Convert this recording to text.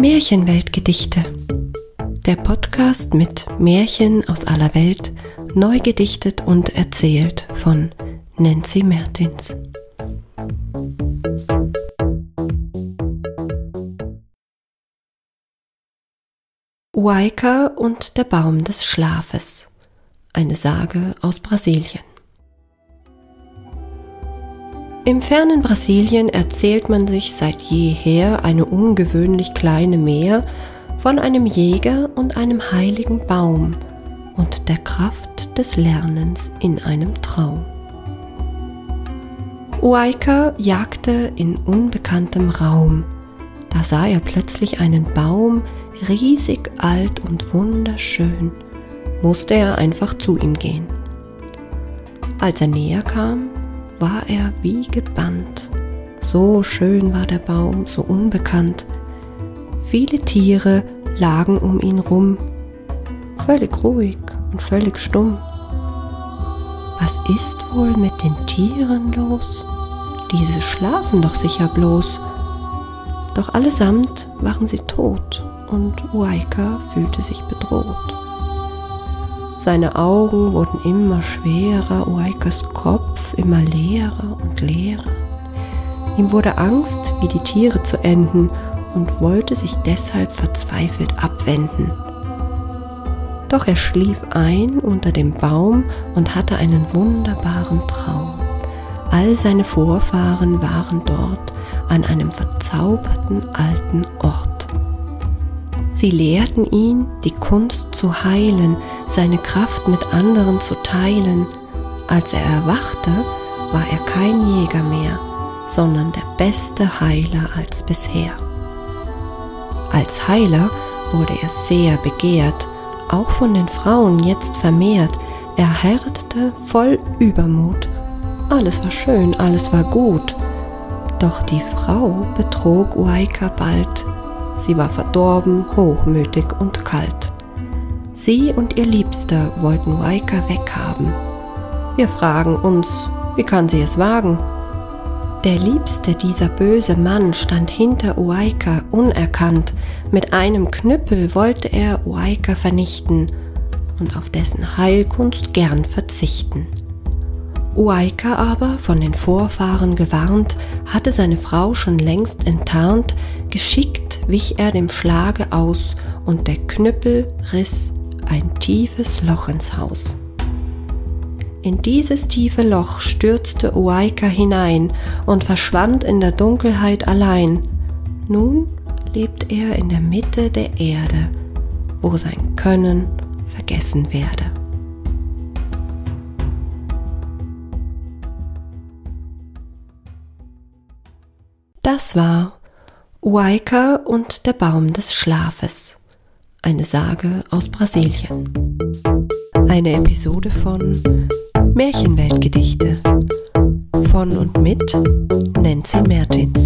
Märchenweltgedichte. Der Podcast mit Märchen aus aller Welt, neu gedichtet und erzählt von Nancy Mertins. Waika und der Baum des Schlafes. Eine Sage aus Brasilien. Im fernen Brasilien erzählt man sich seit jeher eine ungewöhnlich kleine Meer von einem Jäger und einem heiligen Baum und der Kraft des Lernens in einem Traum. Uaika jagte in unbekanntem Raum. Da sah er plötzlich einen Baum, riesig alt und wunderschön. Musste er einfach zu ihm gehen. Als er näher kam, war er wie gebannt. So schön war der Baum, so unbekannt. Viele Tiere lagen um ihn rum, völlig ruhig und völlig stumm. Was ist wohl mit den Tieren los? Diese schlafen doch sicher bloß. Doch allesamt waren sie tot und Uaika fühlte sich bedroht. Seine Augen wurden immer schwerer, Uaikas Kopf immer leerer und leerer. Ihm wurde Angst, wie die Tiere zu enden und wollte sich deshalb verzweifelt abwenden. Doch er schlief ein unter dem Baum und hatte einen wunderbaren Traum. All seine Vorfahren waren dort an einem verzauberten alten Ort. Sie lehrten ihn, die Kunst zu heilen, seine Kraft mit anderen zu teilen. Als er erwachte, war er kein Jäger mehr, sondern der beste Heiler als bisher. Als Heiler wurde er sehr begehrt, auch von den Frauen jetzt vermehrt. Er heiratete voll Übermut. Alles war schön, alles war gut. Doch die Frau betrog Uaika bald Sie war verdorben, hochmütig und kalt. Sie und ihr Liebster wollten Waika weghaben. Wir fragen uns, wie kann sie es wagen? Der Liebste dieser böse Mann stand hinter Uaika unerkannt. Mit einem Knüppel wollte er Uaika vernichten und auf dessen Heilkunst gern verzichten. Uaika aber, von den Vorfahren gewarnt, hatte seine Frau schon längst enttarnt, geschickt wich er dem Schlage aus, und der Knüppel riss ein tiefes Loch ins Haus. In dieses tiefe Loch stürzte Uaika hinein und verschwand in der Dunkelheit allein. Nun lebt er in der Mitte der Erde, wo sein Können vergessen werde. Das war Uaika und der Baum des Schlafes. Eine Sage aus Brasilien. Eine Episode von Märchenweltgedichte von und mit Nancy Mertins.